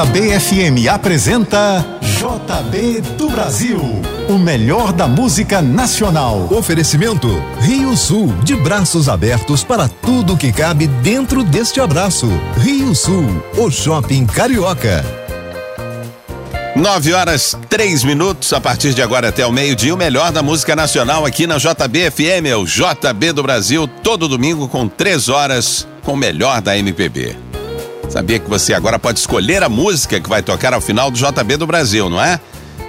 A JBFM apresenta JB do Brasil, o melhor da música nacional. Oferecimento Rio Sul, de braços abertos para tudo que cabe dentro deste abraço. Rio Sul, o shopping carioca. Nove horas, três minutos, a partir de agora até o meio-dia, o melhor da música nacional aqui na JBFM, é o JB do Brasil, todo domingo com três horas, com o melhor da MPB. Sabia que você agora pode escolher a música que vai tocar ao final do JB do Brasil, não é?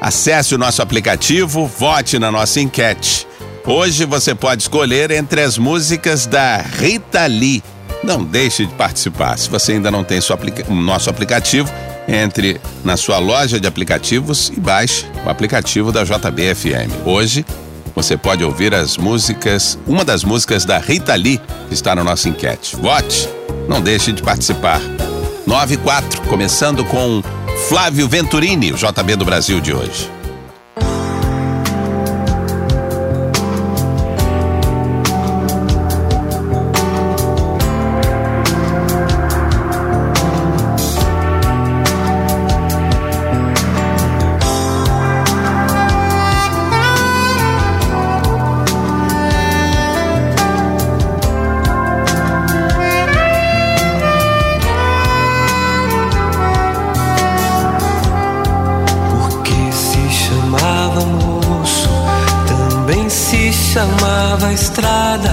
Acesse o nosso aplicativo, vote na nossa enquete. Hoje você pode escolher entre as músicas da Rita Lee. Não deixe de participar. Se você ainda não tem aplica o nosso aplicativo, entre na sua loja de aplicativos e baixe o aplicativo da JBFM. Hoje você pode ouvir as músicas, uma das músicas da Rita Lee que está na nossa enquete. Vote, não deixe de participar. 9 e 4, começando com Flávio Venturini, o JB do Brasil de hoje. chamava estrada.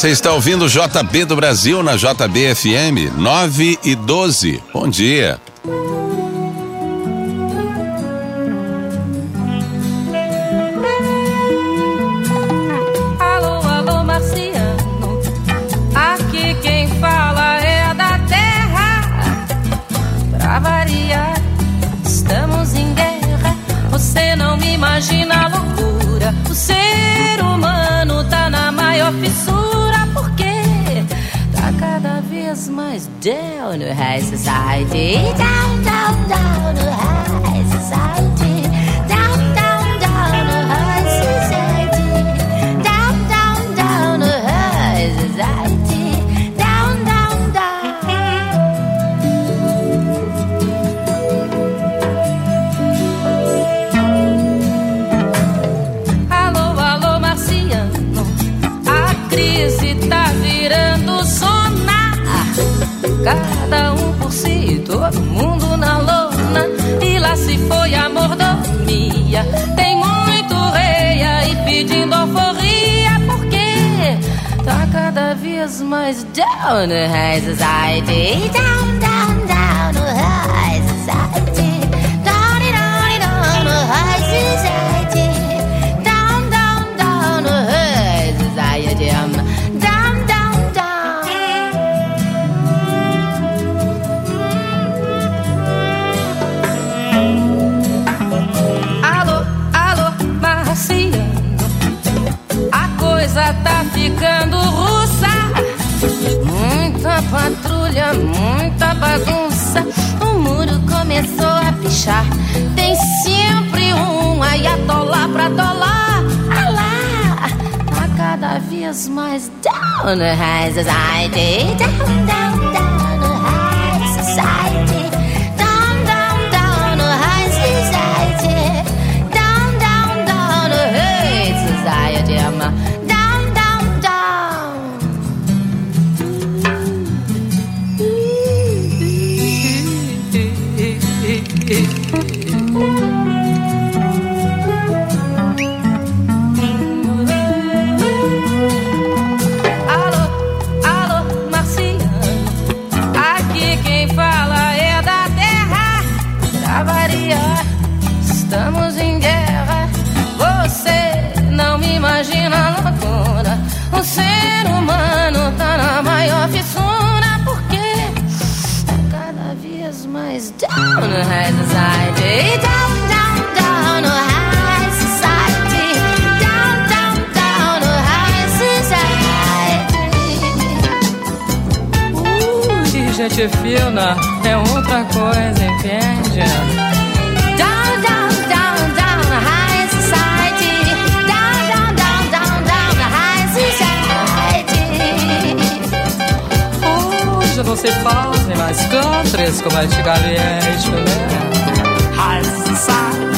Você está ouvindo JB do Brasil na JBFM 9 e 12. Bom dia. down down, down to high society, down, down, down to high society. goes down the high society, down, down, down the high society, down, down, down the high society, down, down, down high society, down, down, down. Alô, alô, Marciano, a coisa tá ficando ruim patrulha, muita bagunça. O muro começou a pichar. Tem sempre um aí atolar pra atolar. Alá! Tá cada vez mais down rises. I day down, down, down. Aqui quem fala é da terra. Pra variar, estamos em guerra. Você não me imagina loucura. O ser humano tá na maior fissura. Porque tá cada vez mais down high society. Gente fina é outra coisa, entende? Down, down, down, down high society. Down, down, down, down, down high society. Hoje não se fazem mais countries como antigamente, né? High society,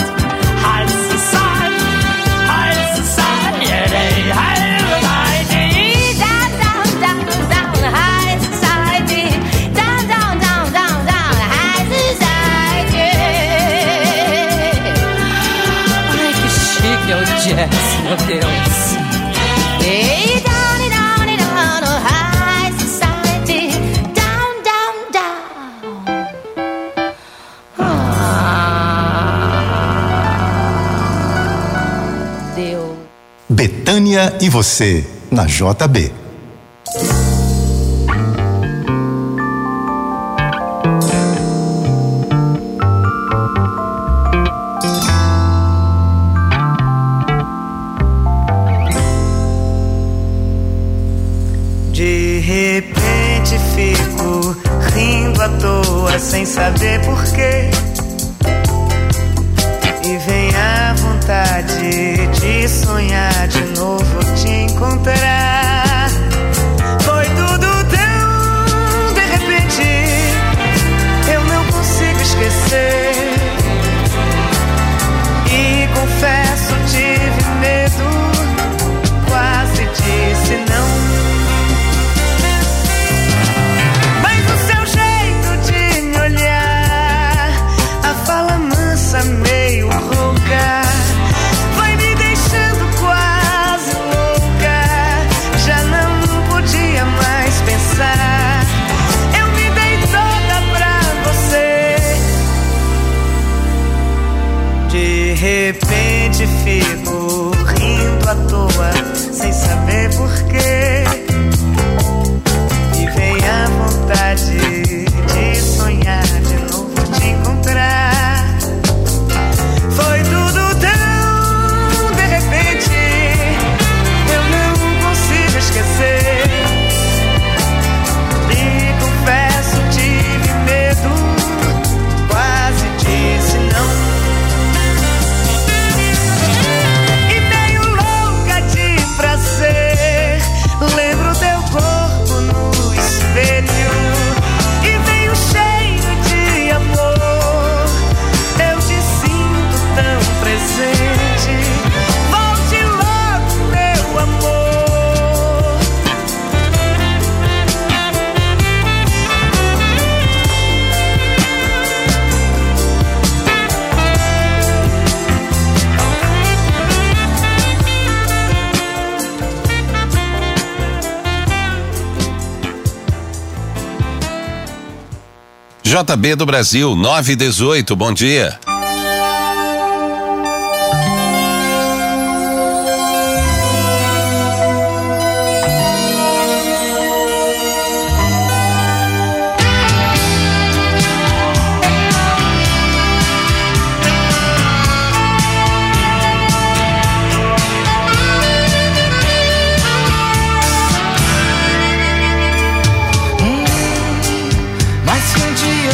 E você, na JB. De repente fico rindo à toa sem saber porquê. E vem vontade de sonhar de novo te encontrar. Foi tudo tão de repente, eu não consigo esquecer. De JB do Brasil, 918, bom dia.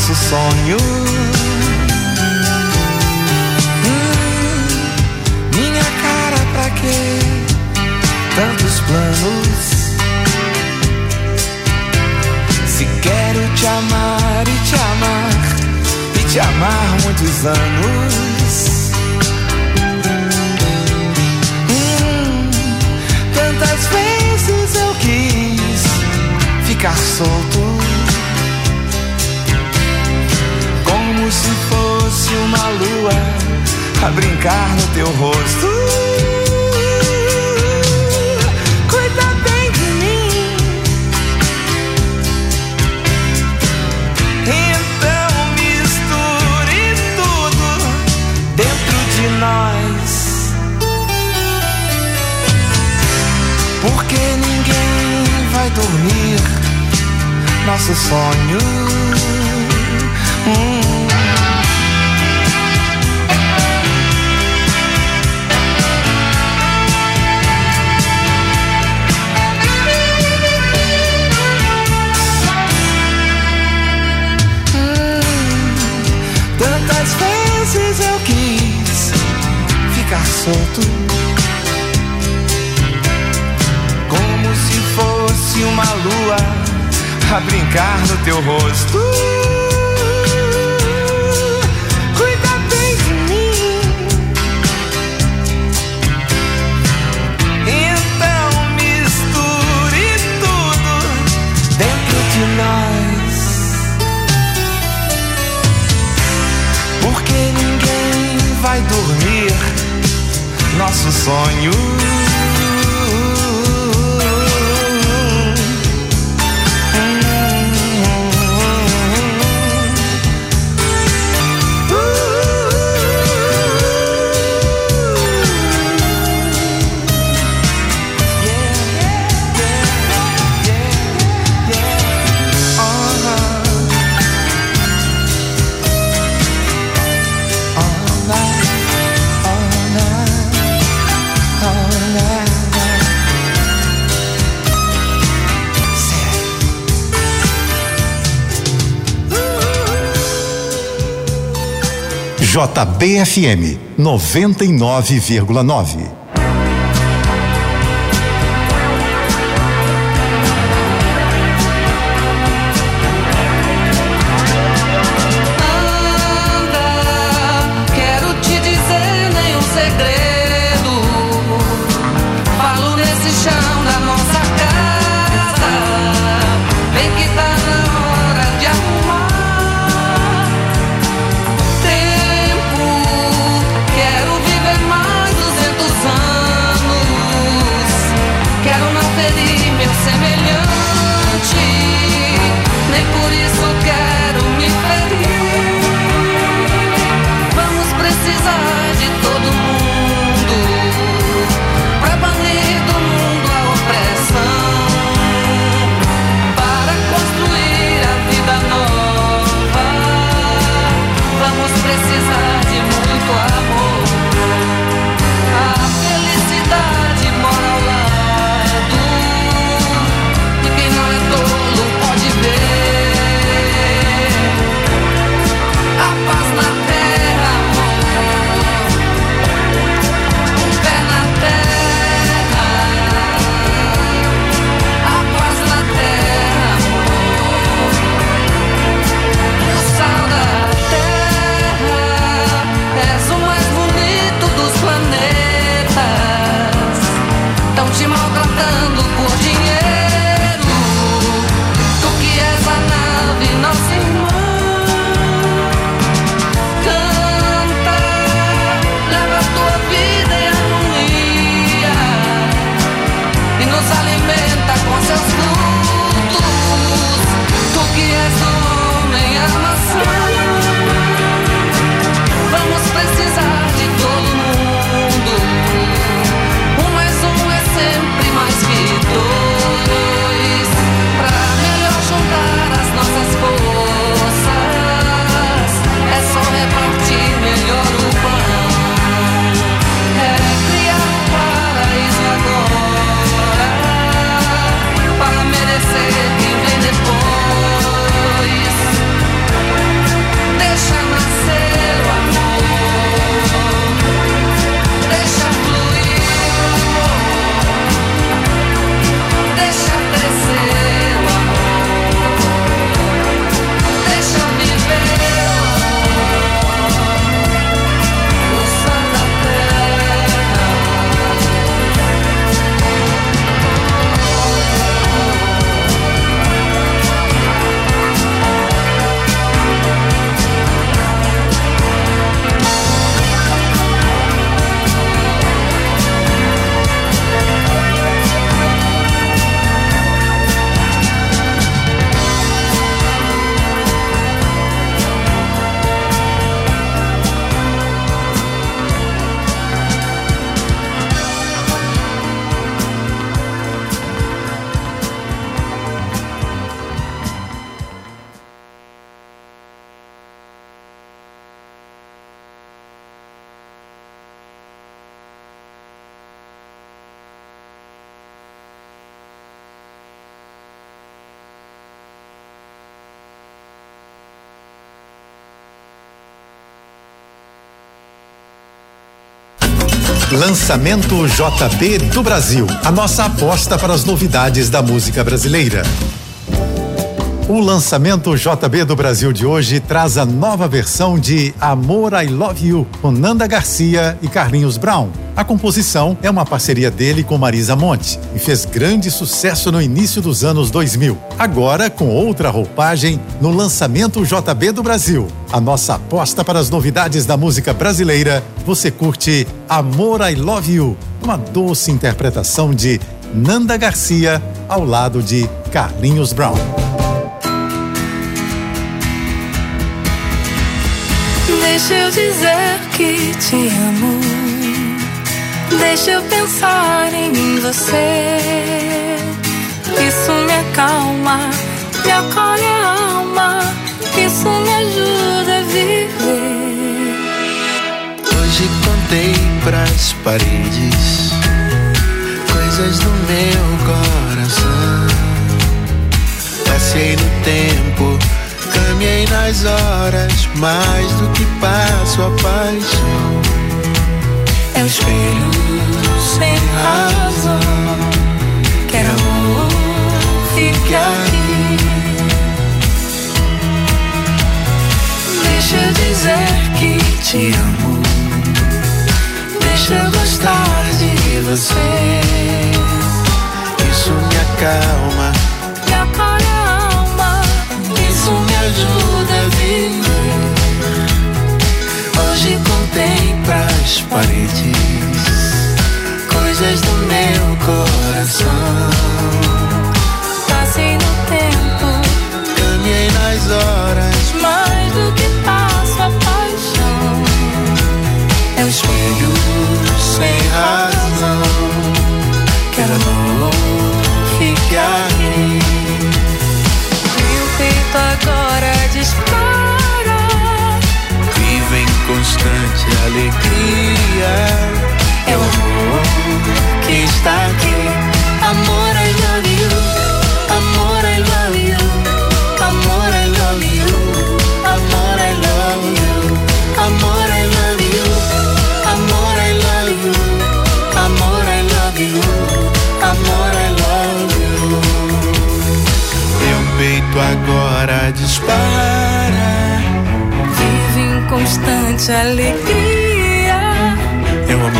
Nosso sonho. Hum, minha cara, pra quê? Tantos planos. Se quero te amar e te amar e te amar muitos anos. Hum, tantas vezes eu quis ficar solto. Como se fosse uma lua a brincar no teu rosto. Cuida bem de mim. Então misture tudo dentro de nós. Porque ninguém vai dormir nosso sonho. Hum. Vezes eu quis ficar solto, como se fosse uma lua a brincar no teu rosto. JBFM 99,9. Lançamento JB do Brasil. A nossa aposta para as novidades da música brasileira. O lançamento JB do Brasil de hoje traz a nova versão de Amor I Love You, com Nanda Garcia e Carlinhos Brown. A composição é uma parceria dele com Marisa Monte e fez grande sucesso no início dos anos 2000. Agora, com outra roupagem, no lançamento JB do Brasil. A nossa aposta para as novidades da música brasileira, você curte Amor I Love You, uma doce interpretação de Nanda Garcia ao lado de Carlinhos Brown. Deixa eu dizer que te amo. Deixa eu pensar em você. Isso me acalma, me acolhe a alma. Isso me ajuda a viver. Hoje contei pras paredes coisas do meu coração. Mais do que passo a paixão. É o espelho sem razão. Quero amor, fique aqui. Deixa eu dizer que te amo. Deixa eu gostar de você. Isso me acalma ajuda a viver. Hoje contei pras paredes coisas do meu coração. Passei no tempo, caminhei nas horas, constante alegria. É amor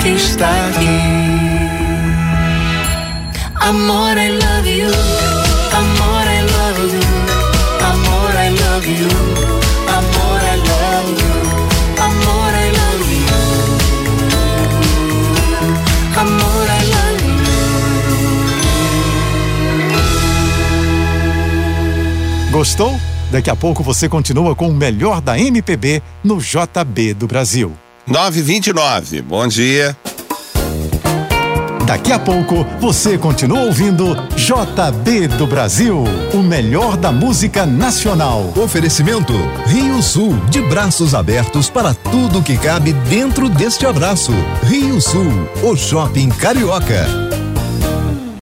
que está aqui. Amor, I love you. Amor, I love you. Amor, I love you. Amor, I love you. Amor, I love you. Amor, I love you. Gostou? Daqui a pouco você continua com o melhor da MPB no JB do Brasil. 929. Bom dia. Daqui a pouco você continua ouvindo JB do Brasil, o melhor da música nacional. Oferecimento Rio Sul, de braços abertos para tudo que cabe dentro deste abraço. Rio Sul, o shopping carioca.